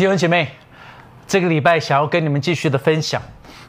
弟兄姐妹，这个礼拜想要跟你们继续的分享，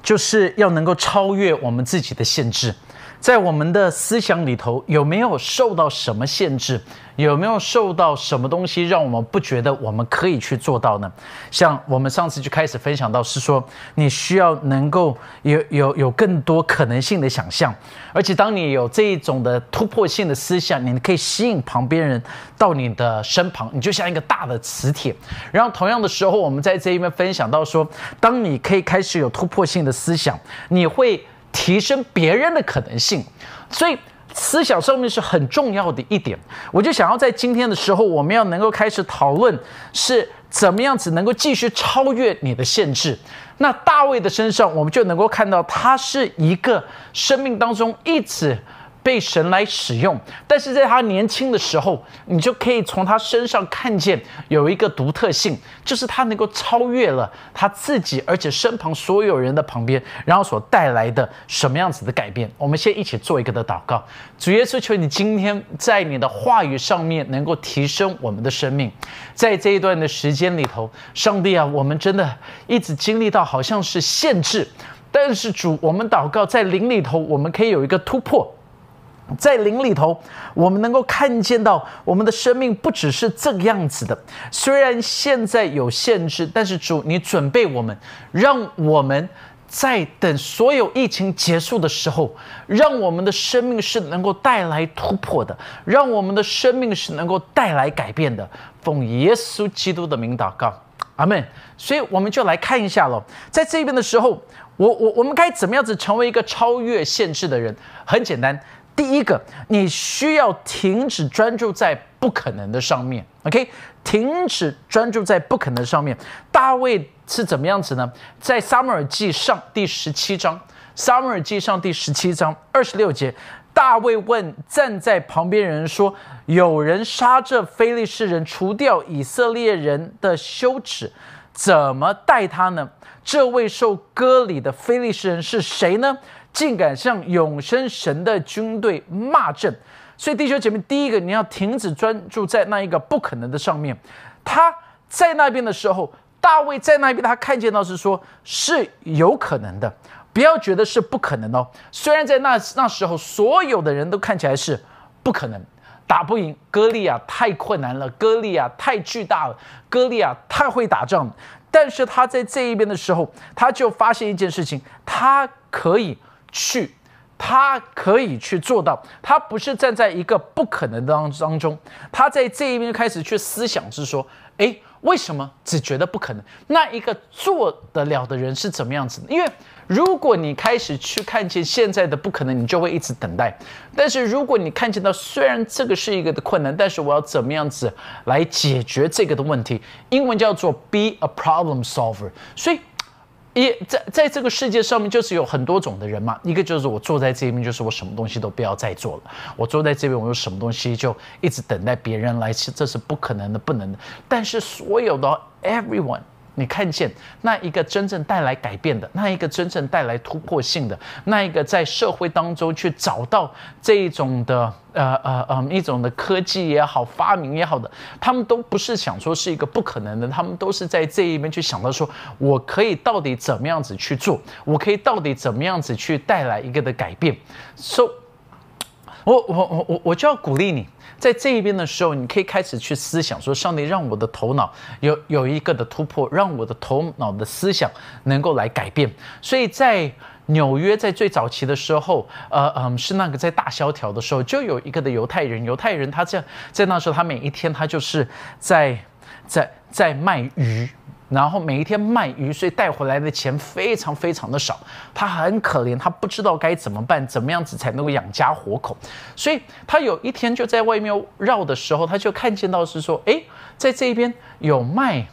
就是要能够超越我们自己的限制。在我们的思想里头，有没有受到什么限制？有没有受到什么东西让我们不觉得我们可以去做到呢？像我们上次就开始分享到，是说你需要能够有有有更多可能性的想象，而且当你有这一种的突破性的思想，你可以吸引旁边人到你的身旁，你就像一个大的磁铁。然后同样的时候，我们在这一边分享到说，当你可以开始有突破性的思想，你会。提升别人的可能性，所以思想上面是很重要的一点。我就想要在今天的时候，我们要能够开始讨论是怎么样子能够继续超越你的限制。那大卫的身上，我们就能够看到他是一个生命当中一直。被神来使用，但是在他年轻的时候，你就可以从他身上看见有一个独特性，就是他能够超越了他自己，而且身旁所有人的旁边，然后所带来的什么样子的改变。我们先一起做一个的祷告，主耶稣，求你今天在你的话语上面能够提升我们的生命，在这一段的时间里头，上帝啊，我们真的一直经历到好像是限制，但是主，我们祷告在灵里头，我们可以有一个突破。在灵里头，我们能够看见到我们的生命不只是这个样子的。虽然现在有限制，但是主，你准备我们，让我们在等所有疫情结束的时候，让我们的生命是能够带来突破的，让我们的生命是能够带来改变的。奉耶稣基督的名祷告，阿门。所以我们就来看一下了，在这边的时候，我我我们该怎么样子成为一个超越限制的人？很简单。第一个，你需要停止专注在不可能的上面，OK？停止专注在不可能上面。大卫是怎么样子呢？在撒母耳记上第十七章，撒母耳记上第十七章二十六节，大卫问站在旁边人说：“有人杀这非利士人，除掉以色列人的羞耻，怎么待他呢？这位受割礼的非利士人是谁呢？”竟敢向永生神的军队骂阵，所以弟兄姐妹，第一个你要停止专注在那一个不可能的上面。他在那边的时候，大卫在那边，他看见到是说是有可能的，不要觉得是不可能哦。虽然在那那时候，所有的人都看起来是不可能打不赢哥利亚，太困难了，哥利亚太巨大了，哥利亚太会打仗。但是他在这一边的时候，他就发现一件事情，他可以。去，他可以去做到。他不是站在一个不可能当当中，他在这一边开始去思想，是说，哎，为什么只觉得不可能？那一个做得了的人是怎么样子？因为如果你开始去看见现在的不可能，你就会一直等待。但是如果你看见到，虽然这个是一个的困难，但是我要怎么样子来解决这个的问题？英文叫做 be a problem solver。所以。一在在这个世界上面，就是有很多种的人嘛。一个就是我坐在这边，就是我什么东西都不要再做了。我坐在这边，我有什么东西就一直等待别人来吃，这是不可能的，不能的。但是所有的 everyone。你看见那一个真正带来改变的，那一个真正带来突破性的，那一个在社会当中去找到这一种的呃呃呃一种的科技也好，发明也好的，他们都不是想说是一个不可能的，他们都是在这一边去想到说，我可以到底怎么样子去做，我可以到底怎么样子去带来一个的改变。So，我我我我我就要鼓励你。在这一边的时候，你可以开始去思想，说上帝让我的头脑有有一个的突破，让我的头脑的思想能够来改变。所以在纽约，在最早期的时候，呃嗯，是那个在大萧条的时候，就有一个的犹太人，犹太人他这在那时候，他每一天他就是在在在卖鱼。然后每一天卖鱼，所以带回来的钱非常非常的少，他很可怜，他不知道该怎么办，怎么样子才能够养家活口，所以他有一天就在外面绕的时候，他就看见到是说，哎，在这边有卖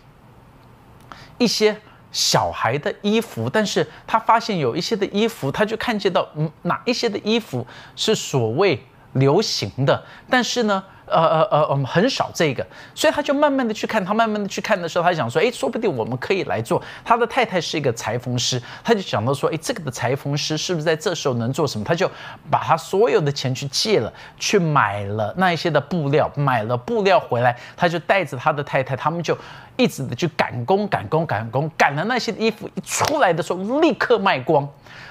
一些小孩的衣服，但是他发现有一些的衣服，他就看见到嗯哪一些的衣服是所谓流行的，但是呢。呃呃呃，我们很少这个，所以他就慢慢的去看，他慢慢的去看的时候，他想说，哎，说不定我们可以来做。他的太太是一个裁缝师，他就想到说，哎，这个的裁缝师是不是在这时候能做什么？他就把他所有的钱去借了，去买了那一些的布料，买了布料回来，他就带着他的太太，他们就一直的去赶工，赶工，赶工，赶了那些衣服一出来的时候，立刻卖光。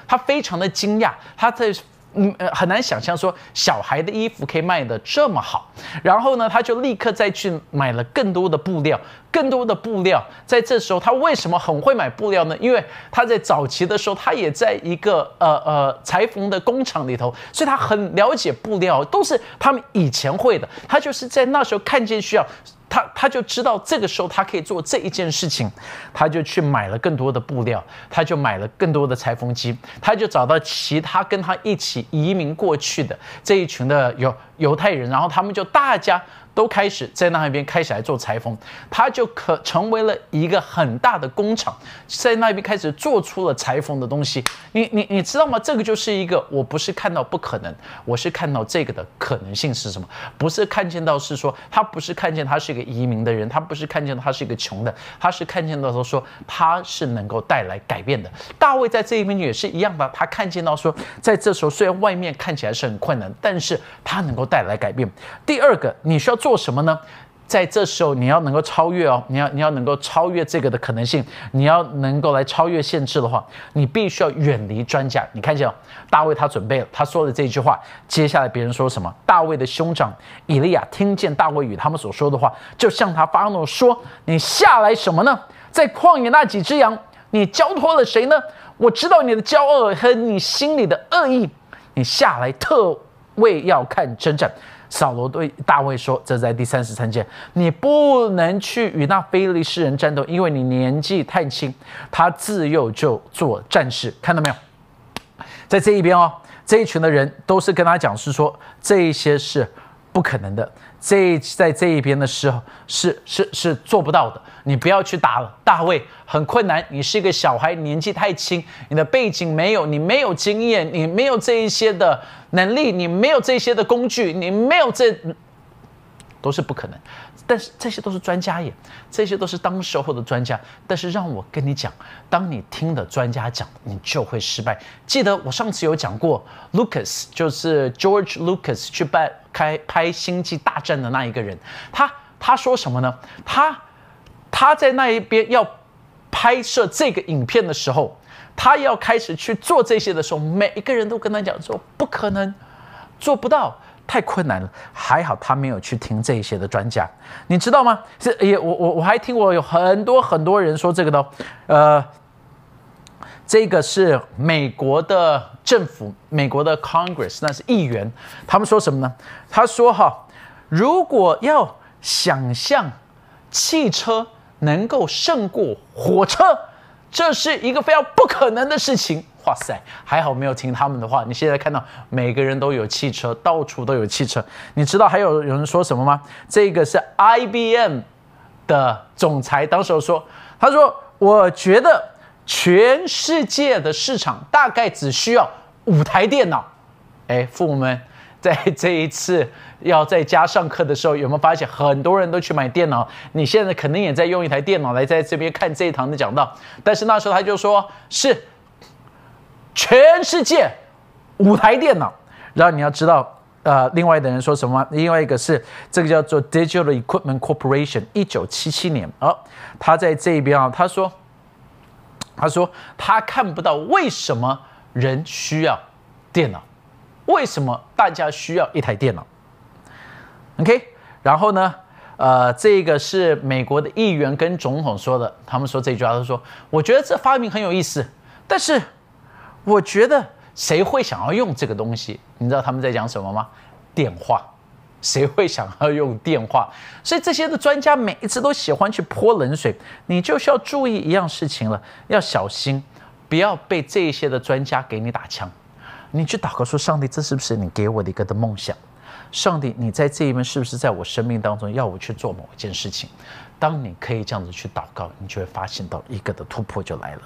他非常的惊讶，他在。嗯呃，很难想象说小孩的衣服可以卖得这么好。然后呢，他就立刻再去买了更多的布料，更多的布料。在这时候，他为什么很会买布料呢？因为他在早期的时候，他也在一个呃呃裁缝的工厂里头，所以他很了解布料，都是他们以前会的。他就是在那时候看见需要。他他就知道这个时候他可以做这一件事情，他就去买了更多的布料，他就买了更多的裁缝机，他就找到其他跟他一起移民过去的这一群的犹犹太人，然后他们就大家。都开始在那一边开始来做裁缝，他就可成为了一个很大的工厂，在那边开始做出了裁缝的东西。你你你知道吗？这个就是一个，我不是看到不可能，我是看到这个的可能性是什么？不是看见到是说他不是看见他是一个移民的人，他不是看见他是一个穷的，他是看见到说说他是能够带来改变的。大卫在这一边也是一样的，他看见到说在这时候虽然外面看起来是很困难，但是他能够带来改变。第二个，你需要做。做什么呢？在这时候，你要能够超越哦，你要你要能够超越这个的可能性，你要能够来超越限制的话，你必须要远离专家。你看见哦，大卫他准备了，他说的这句话，接下来别人说什么？大卫的兄长以利亚听见大卫与他们所说的话，就向他发怒说：“你下来什么呢？在旷野那几只羊，你交托了谁呢？我知道你的骄傲和你心里的恶意，你下来特为要看征战。”扫罗对大卫说：“这在第三十三节，你不能去与那非利士人战斗，因为你年纪太轻。他自幼就做战士，看到没有？在这一边哦，这一群的人都是跟他讲，是说这一些是不可能的。这在这一边的时候是是是做不到的。你不要去打了，大卫很困难。你是一个小孩，年纪太轻，你的背景没有，你没有经验，你没有这一些的。”能力，你没有这些的工具，你没有这，都是不可能。但是这些都是专家耶，这些都是当时候的专家。但是让我跟你讲，当你听的专家讲，你就会失败。记得我上次有讲过，Lucas 就是 George Lucas 去拍开拍《星际大战》的那一个人，他他说什么呢？他他在那一边要拍摄这个影片的时候。他要开始去做这些的时候，每一个人都跟他讲说不可能，做不到，太困难了。还好他没有去听这些的专家，你知道吗？是也我我我还听过有很多很多人说这个的，呃，这个是美国的政府，美国的 Congress，那是议员，他们说什么呢？他说哈，如果要想象汽车能够胜过火车。这是一个非常不可能的事情。哇塞，还好没有听他们的话。你现在看到每个人都有汽车，到处都有汽车。你知道还有有人说什么吗？这个是 IBM 的总裁当时说，他说：“我觉得全世界的市场大概只需要五台电脑。”哎，父母们。在这一次要在家上课的时候，有没有发现很多人都去买电脑？你现在肯定也在用一台电脑来在这边看这一堂的讲道。但是那时候他就说是全世界五台电脑。然后你要知道，呃，另外的人说什么？另外一个是这个叫做 Digital Equipment Corporation，一九七七年啊，他在这边啊，他说，他说他看不到为什么人需要电脑。为什么大家需要一台电脑？OK，然后呢？呃，这个是美国的议员跟总统说的。他们说这句话，他说：“我觉得这发明很有意思，但是我觉得谁会想要用这个东西？你知道他们在讲什么吗？电话，谁会想要用电话？所以这些的专家每一次都喜欢去泼冷水。你就需要注意一样事情了，要小心，不要被这些的专家给你打枪。”你去祷告说：“上帝，这是不是你给我的一个的梦想？上帝，你在这一边是不是在我生命当中要我去做某一件事情？当你可以这样子去祷告，你就会发现到一个的突破就来了。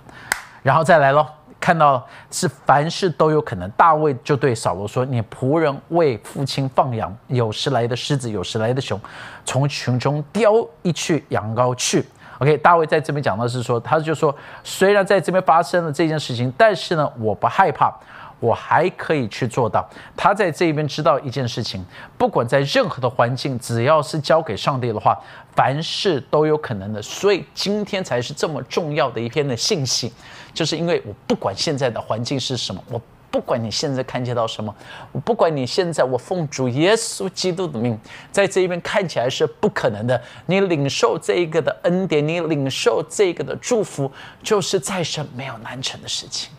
然后再来喽，看到是凡事都有可能。大卫就对扫罗说：“你仆人为父亲放羊，有时来的狮子，有时来的熊，从群中叼一去羊羔去。” OK，大卫在这边讲的是说，他就说，虽然在这边发生了这件事情，但是呢，我不害怕。我还可以去做到。他在这边知道一件事情，不管在任何的环境，只要是交给上帝的话，凡事都有可能的。所以今天才是这么重要的一篇的信息，就是因为我不管现在的环境是什么，我不管你现在看见到什么，我不管你现在我奉主耶稣基督的命，在这一边看起来是不可能的，你领受这一个的恩典，你领受这个的祝福，就是再生没有难成的事情。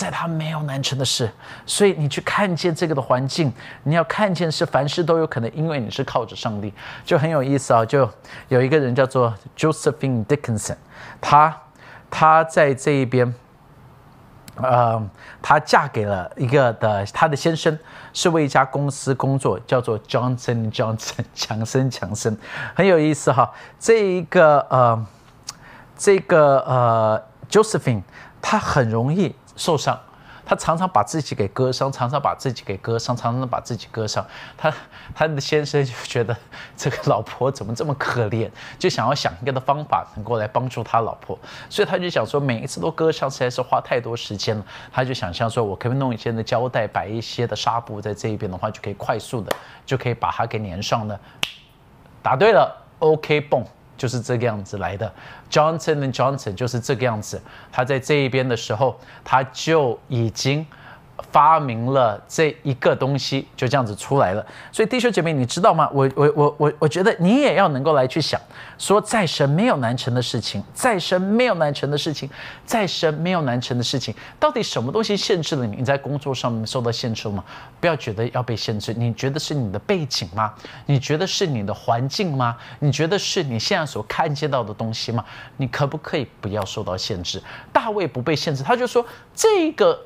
在他没有难成的事，所以你去看见这个的环境，你要看见是凡事都有可能，因为你是靠着上帝，就很有意思啊。就有一个人叫做 Josephine Dickinson，他他在这一边，呃，她嫁给了一个的，她的先生是为一家公司工作，叫做 Johnson Johnson 强生强生，很有意思哈。这一个呃，这个呃 Josephine，她很容易。受伤，他常常把自己给割伤，常常把自己给割伤，常常把自己割伤。他他的先生就觉得这个老婆怎么这么可怜，就想要想一个的方法能够来帮助他老婆，所以他就想说，每一次都割伤实在是花太多时间了。他就想象说，我可不可以弄一些的胶带，摆一些的纱布在这一边的话，就可以快速的就可以把它给粘上呢。答对了，OK，蹦。就是这个样子来的，Johnson and Johnson 就是这个样子。他在这一边的时候，他就已经。发明了这一个东西，就这样子出来了。所以弟兄姐妹，你知道吗？我我我我我觉得你也要能够来去想，说再神没有难成的事情，再神没有难成的事情，再神没有难成的事情。到底什么东西限制了你？你在工作上面受到限制了吗？不要觉得要被限制，你觉得是你的背景吗？你觉得是你的环境吗？你觉得是你现在所看见到的东西吗？你可不可以不要受到限制？大卫不被限制，他就说这个。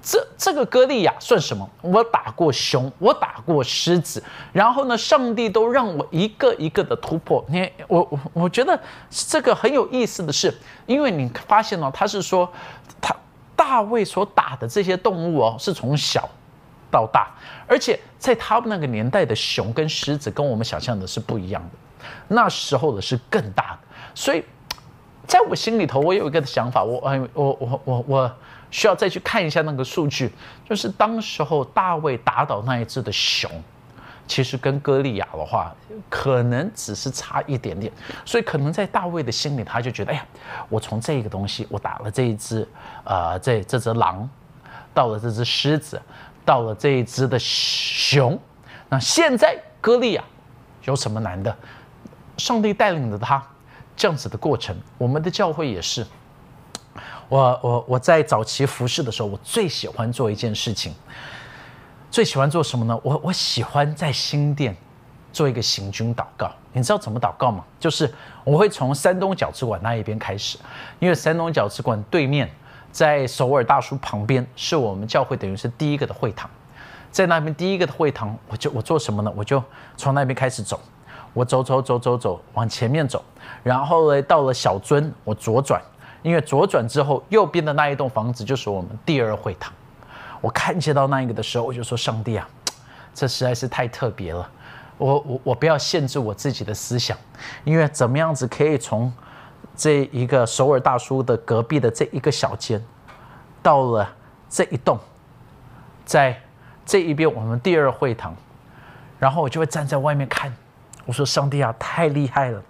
这这个歌利亚算什么？我打过熊，我打过狮子，然后呢，上帝都让我一个一个的突破。你我我我觉得这个很有意思的是，因为你发现了，他是说他大卫所打的这些动物哦，是从小到大，而且在他们那个年代的熊跟狮子跟我们想象的是不一样的，那时候的是更大的。所以在我心里头，我有一个想法，我哎我我我我。需要再去看一下那个数据，就是当时候大卫打倒那一只的熊，其实跟歌利亚的话，可能只是差一点点，所以可能在大卫的心里，他就觉得，哎呀，我从这个东西，我打了这一只，呃，这这只狼，到了这只狮子，到了这一只的熊，那现在歌利亚有什么难的？上帝带领着他这样子的过程，我们的教会也是。我我我在早期服侍的时候，我最喜欢做一件事情，最喜欢做什么呢？我我喜欢在新店做一个行军祷告。你知道怎么祷告吗？就是我会从山东饺子馆那一边开始，因为山东饺子馆对面，在首尔大叔旁边，是我们教会等于是第一个的会堂，在那边第一个的会堂，我就我做什么呢？我就从那边开始走，我走走走走走往前面走，然后呢到了小尊，我左转。因为左转之后，右边的那一栋房子就是我们第二会堂。我看见到那一个的时候，我就说：“上帝啊，这实在是太特别了。我我我不要限制我自己的思想，因为怎么样子可以从这一个首尔大叔的隔壁的这一个小间，到了这一栋，在这一边我们第二会堂，然后我就会站在外面看。我说：上帝啊，太厉害了！”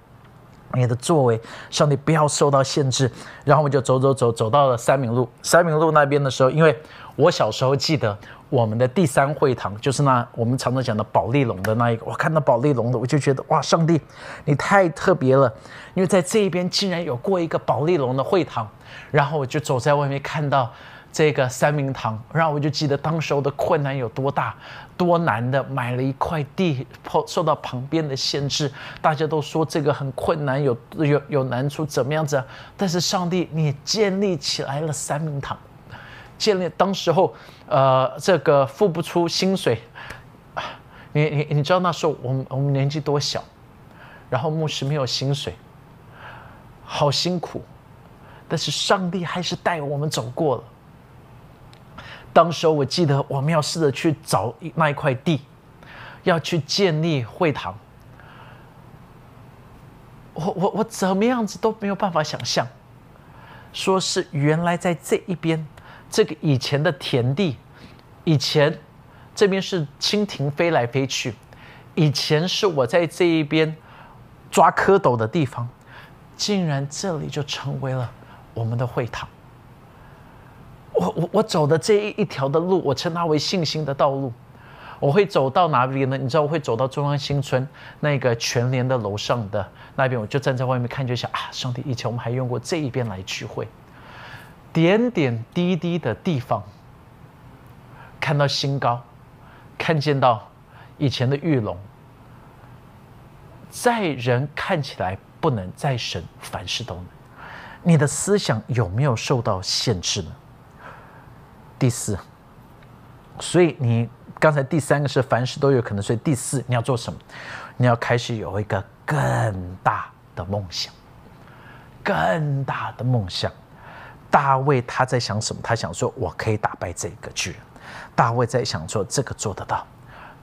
你的作为，上帝不要受到限制。然后我就走走走，走到了三明路。三明路那边的时候，因为我小时候记得我们的第三会堂，就是那我们常常讲的保利龙的那一个。我看到保利龙的，我就觉得哇，上帝，你太特别了，因为在这一边竟然有过一个保利龙的会堂。然后我就走在外面看到。这个三明堂，然后我就记得当时候的困难有多大，多难的买了一块地，受受到旁边的限制，大家都说这个很困难，有有有难处，怎么样子？但是上帝，你建立起来了三明堂，建立当时候，呃，这个付不出薪水，你你你知道那时候我们我们年纪多小，然后牧师没有薪水，好辛苦，但是上帝还是带我们走过了。当时候我记得我们要试着去找那一块地，要去建立会堂。我我我怎么样子都没有办法想象，说是原来在这一边，这个以前的田地，以前这边是蜻蜓飞来飞去，以前是我在这一边抓蝌蚪的地方，竟然这里就成为了我们的会堂。我我我走的这一一条的路，我称它为信心的道路。我会走到哪里呢？你知道我会走到中央新村那个全联的楼上的那边，我就站在外面看，就想啊，上帝，以前我们还用过这一边来聚会，点点滴滴的地方，看到新高，看见到以前的玉龙，在人看起来不能，在神凡事都能。你的思想有没有受到限制呢？第四，所以你。刚才第三个是凡事都有可能，所以第四你要做什么？你要开始有一个更大的梦想，更大的梦想。大卫他在想什么？他想说：“我可以打败这个巨人。”大卫在想说：“这个做得到，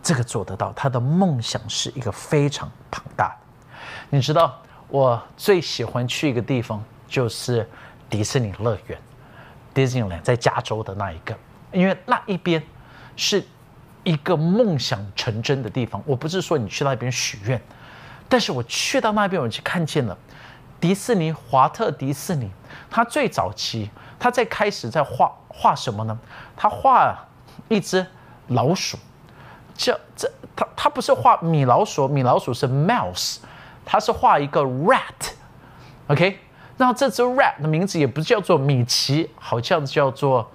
这个做得到。”他的梦想是一个非常庞大的。你知道，我最喜欢去一个地方就是迪士尼乐园，Disneyland 在加州的那一个，因为那一边是。一个梦想成真的地方，我不是说你去那边许愿，但是我去到那边，我就看见了迪士尼华特迪士尼，他最早期他在开始在画画什么呢？他画一只老鼠，这这他他不是画米老鼠，米老鼠是 mouse，他是画一个 rat，OK，那这只 rat 的名字也不叫做米奇，好像叫做。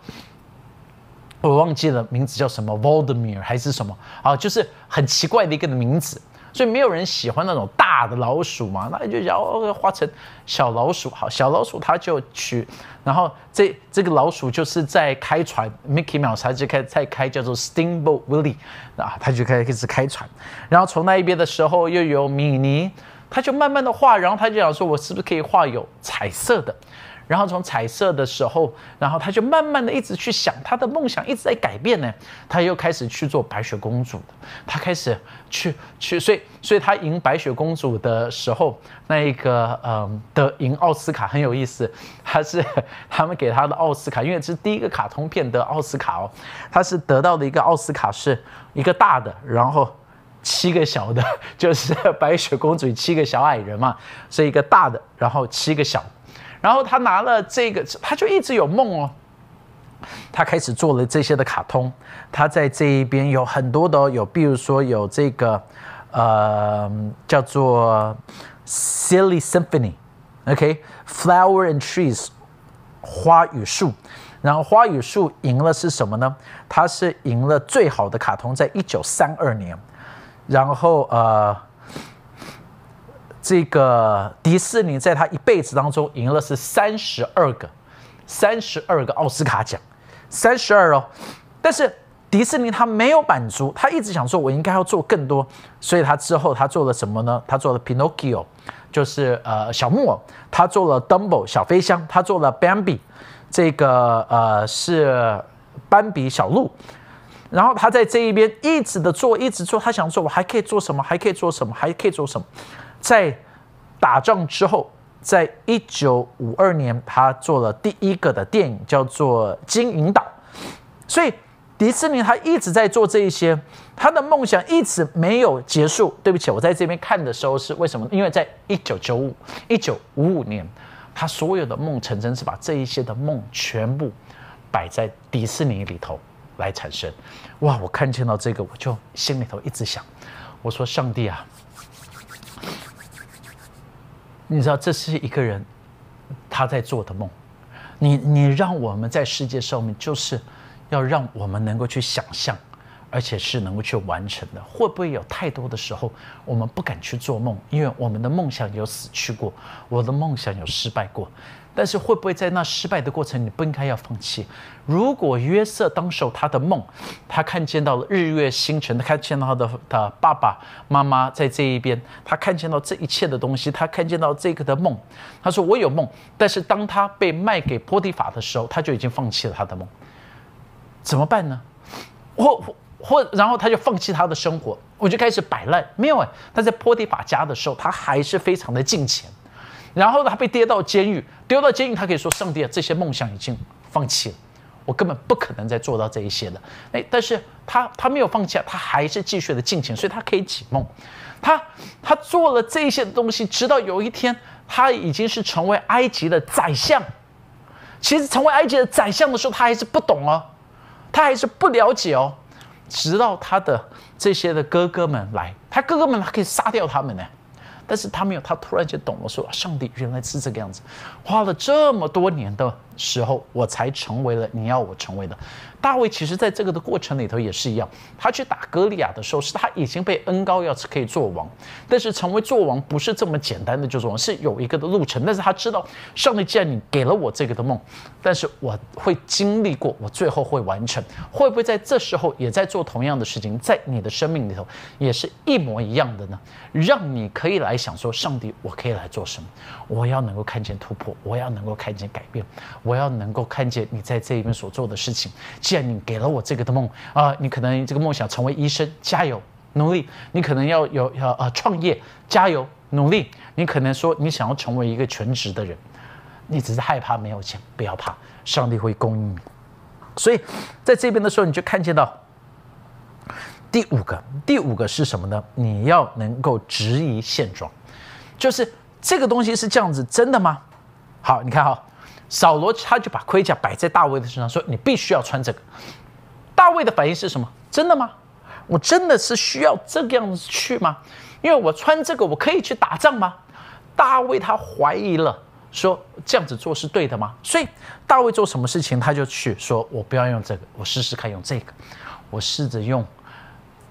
我忘记了名字叫什么，Voldemir 还是什么啊？就是很奇怪的一个名字，所以没有人喜欢那种大的老鼠嘛，那就要画成小老鼠。好，小老鼠他就去，然后这这个老鼠就是在开船，Mickey Mouse 他就开在开叫做 Steamboat Willie 啊，他就开始开船，然后从那一边的时候又有米妮，他就慢慢的画，然后他就想说，我是不是可以画有彩色的？然后从彩色的时候，然后他就慢慢的一直去想他的梦想一直在改变呢。他又开始去做白雪公主，他开始去去，所以所以他赢白雪公主的时候，那一个嗯的赢奥斯卡很有意思，他是 他们给他的奥斯卡，因为这是第一个卡通片的奥斯卡哦，他是得到的一个奥斯卡是一个大的，然后七个小的，就是 白雪公主七个小矮人嘛，是一个大的，然后七个小。然后他拿了这个，他就一直有梦哦。他开始做了这些的卡通，他在这一边有很多的有，比如说有这个，呃，叫做 Silly Symphony，OK，Flower and Trees，花与树。然后花与树赢了是什么呢？他是赢了最好的卡通，在一九三二年。然后呃。这个迪士尼在他一辈子当中赢了是三十二个，三十二个奥斯卡奖，三十二哦。但是迪士尼他没有满足，他一直想说，我应该要做更多。所以他之后他做了什么呢？他做了 Pinocchio，就是呃小木偶；他做了 Dumbo 小飞箱；他做了 Bambi，这个呃是斑比小鹿。然后他在这一边一直的做，一直做，他想说，我还可以做什么？还可以做什么？还可以做什么？在打仗之后，在一九五二年，他做了第一个的电影，叫做《金银岛》。所以迪士尼他一直在做这一些，他的梦想一直没有结束。对不起，我在这边看的时候是为什么？因为在一九九五、一九五五年，他所有的梦成真，是把这一些的梦全部摆在迪士尼里头来产生。哇！我看见到这个，我就心里头一直想，我说上帝啊！你知道这是一个人他在做的梦，你你让我们在世界上面，就是要让我们能够去想象，而且是能够去完成的。会不会有太多的时候，我们不敢去做梦，因为我们的梦想有死去过，我的梦想有失败过。但是会不会在那失败的过程，你不应该要放弃？如果约瑟当时他的梦，他看见到了日月星辰，他看见到他的他爸爸妈妈在这一边，他看见到这一切的东西，他看见到这个的梦，他说我有梦。但是当他被卖给波提法的时候，他就已经放弃了他的梦。怎么办呢？或或然后他就放弃他的生活，我就开始摆烂。没有哎，他在波提法家的时候，他还是非常的敬虔。然后他被跌到监狱，丢到监狱，他可以说：“上帝啊，这些梦想已经放弃了，我根本不可能再做到这一些了。”哎，但是他他没有放弃啊，他还是继续的进行，所以他可以解梦。他他做了这些东西，直到有一天，他已经是成为埃及的宰相。其实成为埃及的宰相的时候，他还是不懂哦，他还是不了解哦。直到他的这些的哥哥们来，他哥哥们他可以杀掉他们呢。但是他没有，他突然间懂了，说上帝原来是这个样子，花了这么多年的时候，我才成为了你要我成为的。大卫其实在这个的过程里头也是一样，他去打歌利亚的时候，是他已经被恩高要可以做王，但是成为做王不是这么简单的就做王，是有一个的路程。但是他知道，上帝既然你给了我这个的梦，但是我会经历过，我最后会完成。会不会在这时候也在做同样的事情，在你的生命里头也是一模一样的呢？让你可以来想说，上帝，我可以来做什么？我要能够看见突破，我要能够看见改变，我要能够看见你在这一边所做的事情。既然你给了我这个的梦啊，你可能这个梦想成为医生，加油努力；你可能要有要呃创业，加油努力；你可能说你想要成为一个全职的人，你只是害怕没有钱，不要怕，上帝会供应你。所以在这边的时候，你就看见到第五个，第五个是什么呢？你要能够质疑现状，就是这个东西是这样子，真的吗？好，你看哈。扫罗他就把盔甲摆在大卫的身上，说：“你必须要穿这个。”大卫的反应是什么？真的吗？我真的是需要这个样子去吗？因为我穿这个，我可以去打仗吗？大卫他怀疑了，说：“这样子做是对的吗？”所以大卫做什么事情，他就去说：“我不要用这个，我试试看用这个，我试着用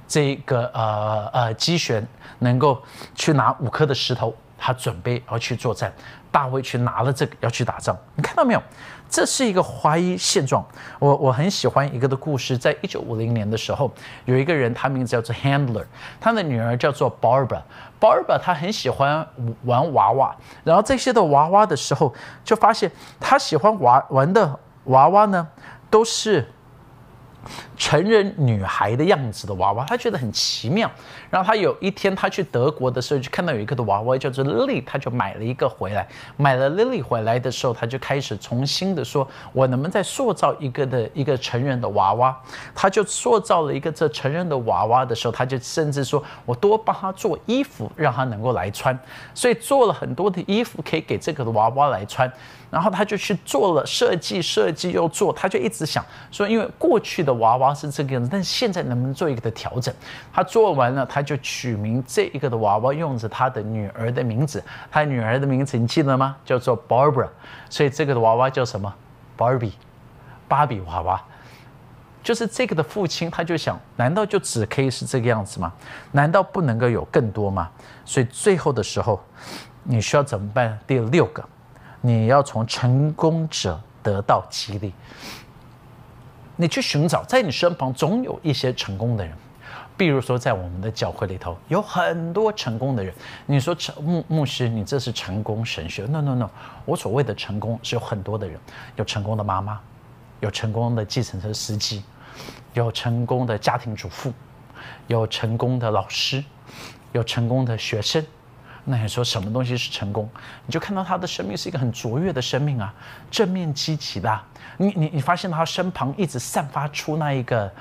这个呃呃机旋，能够去拿五颗的石头。”他准备要去作战，大卫去拿了这个要去打仗，你看到没有？这是一个怀疑现状。我我很喜欢一个的故事，在一九五零年的时候，有一个人，他名字叫做 Handler，他的女儿叫做 Barbara。Barbara 她很喜欢玩娃娃，然后这些的娃娃的时候，就发现她喜欢玩玩的娃娃呢，都是。成人女孩的样子的娃娃，他觉得很奇妙。然后他有一天他去德国的时候，就看到有一个的娃娃叫做 Lily，他就买了一个回来。买了 Lily 回来的时候，他就开始重新的说：“我能不能再塑造一个的一个成人的娃娃？”他就塑造了一个这成人的娃娃的时候，他就甚至说：“我多帮他做衣服，让他能够来穿。”所以做了很多的衣服可以给这个的娃娃来穿。然后他就去做了设计，设计又做，他就一直想说，因为过去的娃娃是这个样子，但是现在能不能做一个的调整？他做完了，他就取名这一个的娃娃，用着他的女儿的名字，他女儿的名字你记得吗？叫做 Barbara，所以这个的娃娃叫什么？Barbie，芭比娃娃。就是这个的父亲，他就想，难道就只可以是这个样子吗？难道不能够有更多吗？所以最后的时候，你需要怎么办？第六个。你要从成功者得到激励，你去寻找，在你身旁总有一些成功的人，比如说在我们的教会里头有很多成功的人。你说成牧牧师，你这是成功神学？No No No，我所谓的成功是有很多的人，有成功的妈妈，有成功的计程车司机，有成功的家庭主妇，有成功的老师，有成功的学生。那你说什么东西是成功？你就看到他的生命是一个很卓越的生命啊，正面积极的。你你你发现他身旁一直散发出那一个，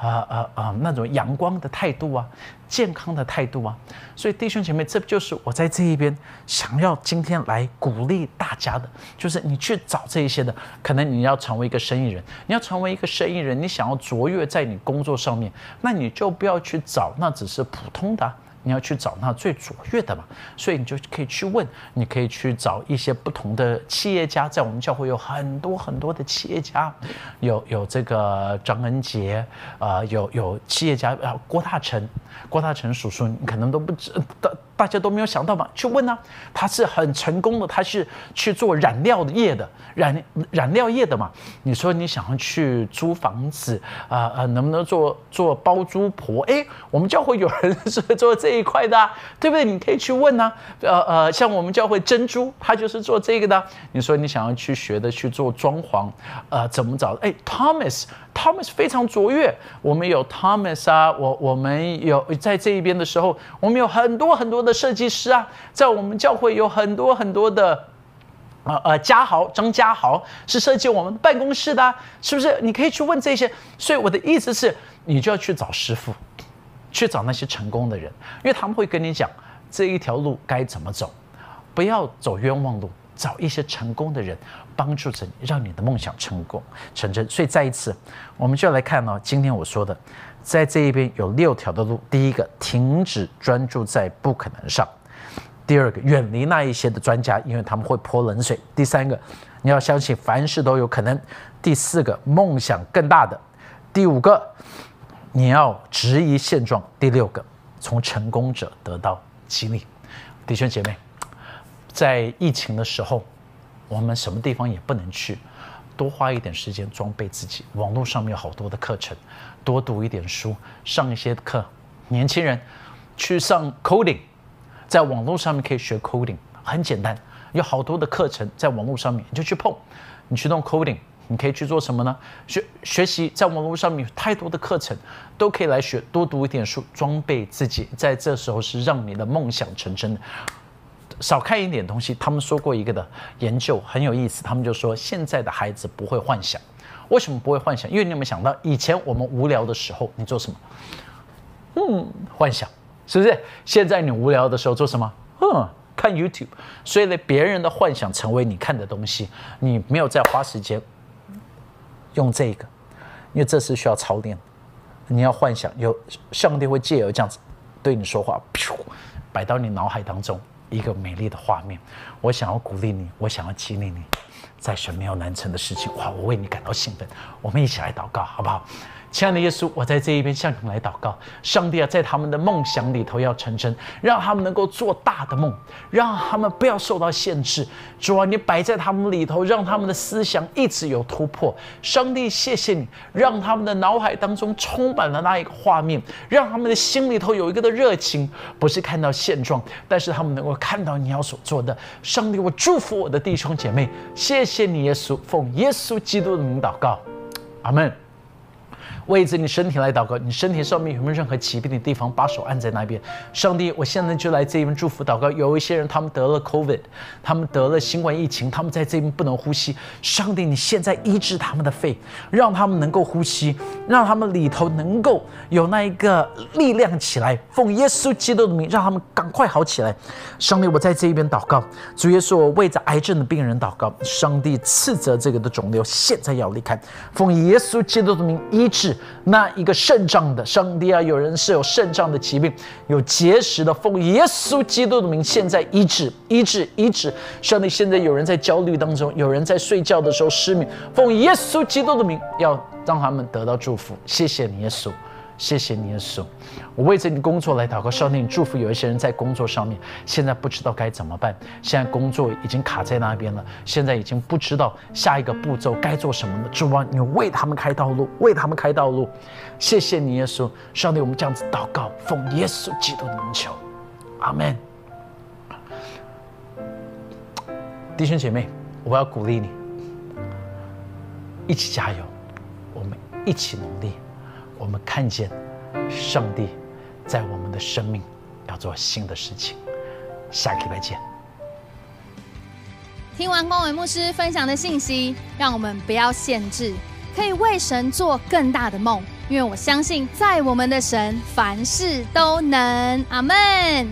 啊啊啊那种阳光的态度啊，健康的态度啊。所以弟兄姐妹，这就是我在这一边想要今天来鼓励大家的，就是你去找这一些的。可能你要成为一个生意人，你要成为一个生意人，你想要卓越在你工作上面，那你就不要去找那只是普通的。你要去找那最卓越的嘛，所以你就可以去问，你可以去找一些不同的企业家，在我们教会有很多很多的企业家，有有这个张恩杰，啊，有有企业家啊，郭大成，郭大成叔叔，你可能都不知道。大家都没有想到吧？去问呢，他是很成功的，他是去做染料业的，染染料业的嘛。你说你想要去租房子啊啊，能不能做做包租婆？哎，我们教会有人是做这一块的，对不对？你可以去问呢。呃呃，像我们教会珍珠，他就是做这个的。你说你想要去学的去做装潢，呃，怎么找？哎，Thomas。Thomas 非常卓越，我们有 Thomas 啊，我我们有在这一边的时候，我们有很多很多的设计师啊，在我们教会有很多很多的，呃呃，嘉豪张嘉豪是设计我们办公室的，是不是？你可以去问这些。所以我的意思是，你就要去找师傅，去找那些成功的人，因为他们会跟你讲这一条路该怎么走，不要走冤枉路。找一些成功的人帮助着你，让你的梦想成功成真。所以再一次，我们就来看哦，今天我说的，在这一边有六条的路。第一个，停止专注在不可能上；第二个，远离那一些的专家，因为他们会泼冷水；第三个，你要相信凡事都有可能；第四个，梦想更大的；第五个，你要质疑现状；第六个，从成功者得到激励。弟兄姐妹。在疫情的时候，我们什么地方也不能去，多花一点时间装备自己。网络上面有好多的课程，多读一点书，上一些课。年轻人去上 coding，在网络上面可以学 coding，很简单，有好多的课程在网络上面，你就去碰，你去弄 coding，你可以去做什么呢？学学习，在网络上面有太多的课程，都可以来学，多读一点书，装备自己，在这时候是让你的梦想成真的。少看一点东西。他们说过一个的研究很有意思，他们就说现在的孩子不会幻想。为什么不会幻想？因为你有没有想到，以前我们无聊的时候，你做什么？嗯，幻想，是不是？现在你无聊的时候做什么？嗯，看 YouTube。所以呢，别人的幻想成为你看的东西，你没有再花时间用这个，因为这是需要操练。你要幻想，有上帝会借由这样子对你说话，摆到你脑海当中。一个美丽的画面，我想要鼓励你，我想要激励你，在神没有难成的事情，哇！我为你感到兴奋，我们一起来祷告，好不好？亲爱的耶稣，我在这一边向你来祷告。上帝啊，在他们的梦想里头要成真，让他们能够做大的梦，让他们不要受到限制。主啊，你摆在他们里头，让他们的思想一直有突破。上帝，谢谢你，让他们的脑海当中充满了那一个画面，让他们的心里头有一个的热情，不是看到现状，但是他们能够看到你要所做的。上帝，我祝福我的弟兄姐妹，谢谢你，耶稣，奉耶稣基督的名祷告，阿门。为着你身体来祷告，你身体上面有没有任何疾病的地方，把手按在那边。上帝，我现在就来这边祝福祷告。有一些人他们得了 COVID，他们得了新冠疫情，他们在这边不能呼吸。上帝，你现在医治他们的肺，让他们能够呼吸，让他们里头能够有那一个力量起来。奉耶稣基督的名，让他们赶快好起来。上帝，我在这一边祷告。主耶稣，我为着癌症的病人祷告。上帝斥责这个的肿瘤现在要离开。奉耶稣基督的名医治。那一个肾脏的上帝啊，有人是有肾脏的疾病，有结石的，奉耶稣基督的名，现在医治，医治，医治。上帝，现在有人在焦虑当中，有人在睡觉的时候失眠，奉耶稣基督的名，要让他们得到祝福。谢谢你，耶稣。谢谢你，耶稣。我为着你工作来祷告，上帝你祝福有一些人在工作上面现在不知道该怎么办，现在工作已经卡在那边了，现在已经不知道下一个步骤该做什么了。主啊，你为他们开道路，为他们开道路。谢谢你，耶稣。上帝，我们这样子祷告，奉耶稣基督的名求，阿门。弟兄姐妹，我要鼓励你，一起加油，我们一起努力。我们看见上帝在我们的生命要做新的事情。下个礼拜见。听完光伟牧师分享的信息，让我们不要限制，可以为神做更大的梦，因为我相信在我们的神凡事都能。阿门。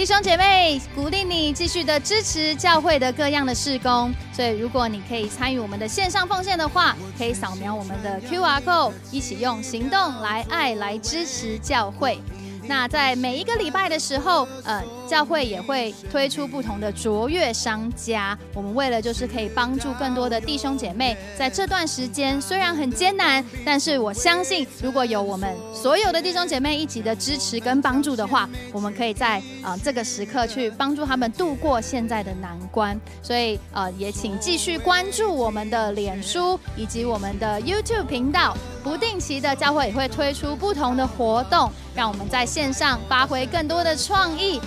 弟兄姐妹，鼓励你继续的支持教会的各样的事工。所以，如果你可以参与我们的线上奉献的话，可以扫描我们的 Q R code，一起用行动来爱来支持教会。那在每一个礼拜的时候，呃，教会也会推出不同的卓越商家。我们为了就是可以帮助更多的弟兄姐妹，在这段时间虽然很艰难，但是我相信如果有我们所有的弟兄姐妹一起的支持跟帮助的话，我们可以在呃这个时刻去帮助他们度过现在的难关。所以呃，也请继续关注我们的脸书以及我们的 YouTube 频道。不定期的教会也会推出不同的活动，让我们在线上发挥更多的创意。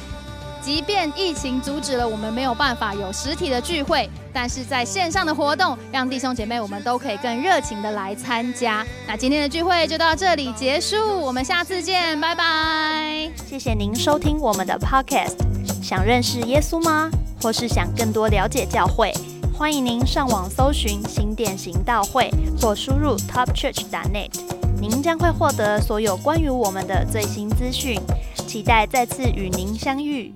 即便疫情阻止了我们没有办法有实体的聚会，但是在线上的活动，让弟兄姐妹我们都可以更热情的来参加。那今天的聚会就到这里结束，我们下次见，拜拜。谢谢您收听我们的 Podcast。想认识耶稣吗？或是想更多了解教会？欢迎您上网搜寻新店行道会，或输入 topchurch.net，您将会获得所有关于我们的最新资讯。期待再次与您相遇。